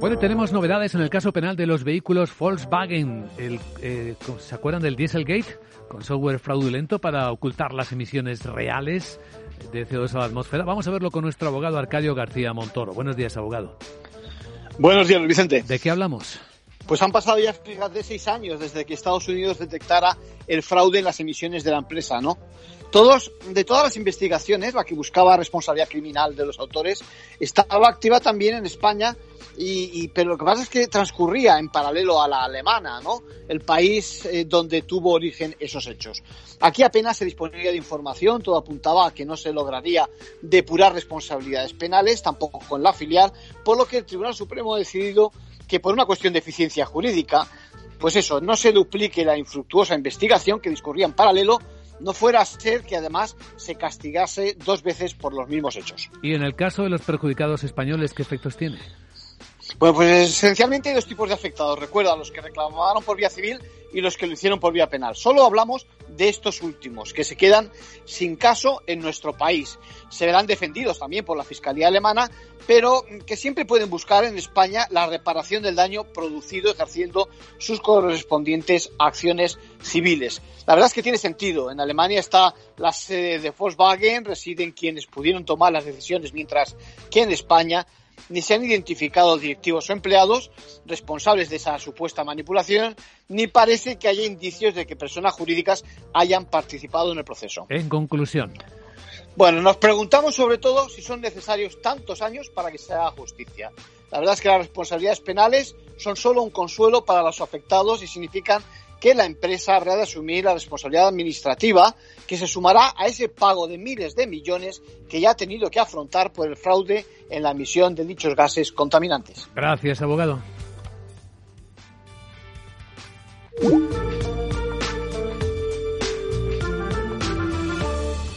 Bueno, tenemos novedades en el caso penal de los vehículos Volkswagen. Eh, ¿Se acuerdan del Dieselgate? Con software fraudulento para ocultar las emisiones reales de CO2 a la atmósfera. Vamos a verlo con nuestro abogado Arcadio García Montoro. Buenos días, abogado. Buenos días, Vicente. ¿De qué hablamos? Pues han pasado ya, fíjate, seis años desde que Estados Unidos detectara el fraude en las emisiones de la empresa, ¿no? Todos, de todas las investigaciones, la que buscaba responsabilidad criminal de los autores, estaba activa también en España, y, pero lo que pasa es que transcurría en paralelo a la alemana, ¿no? El país eh, donde tuvo origen esos hechos. Aquí apenas se disponía de información, todo apuntaba a que no se lograría depurar responsabilidades penales, tampoco con la filial, por lo que el Tribunal Supremo ha decidido que por una cuestión de eficiencia jurídica, pues eso, no se duplique la infructuosa investigación que discurría en paralelo, no fuera a ser que además se castigase dos veces por los mismos hechos. ¿Y en el caso de los perjudicados españoles, qué efectos tiene? Bueno, pues esencialmente hay dos tipos de afectados. Recuerda, los que reclamaron por vía civil y los que lo hicieron por vía penal. Solo hablamos de estos últimos, que se quedan sin caso en nuestro país. Se verán defendidos también por la Fiscalía Alemana, pero que siempre pueden buscar en España la reparación del daño producido ejerciendo sus correspondientes acciones civiles. La verdad es que tiene sentido. En Alemania está la sede de Volkswagen, residen quienes pudieron tomar las decisiones, mientras que en España ni se han identificado directivos o empleados responsables de esa supuesta manipulación, ni parece que haya indicios de que personas jurídicas hayan participado en el proceso. En conclusión. Bueno, nos preguntamos sobre todo si son necesarios tantos años para que se haga justicia. La verdad es que las responsabilidades penales son solo un consuelo para los afectados y significan que la empresa habrá de asumir la responsabilidad administrativa que se sumará a ese pago de miles de millones que ya ha tenido que afrontar por el fraude en la emisión de dichos gases contaminantes. Gracias, abogado.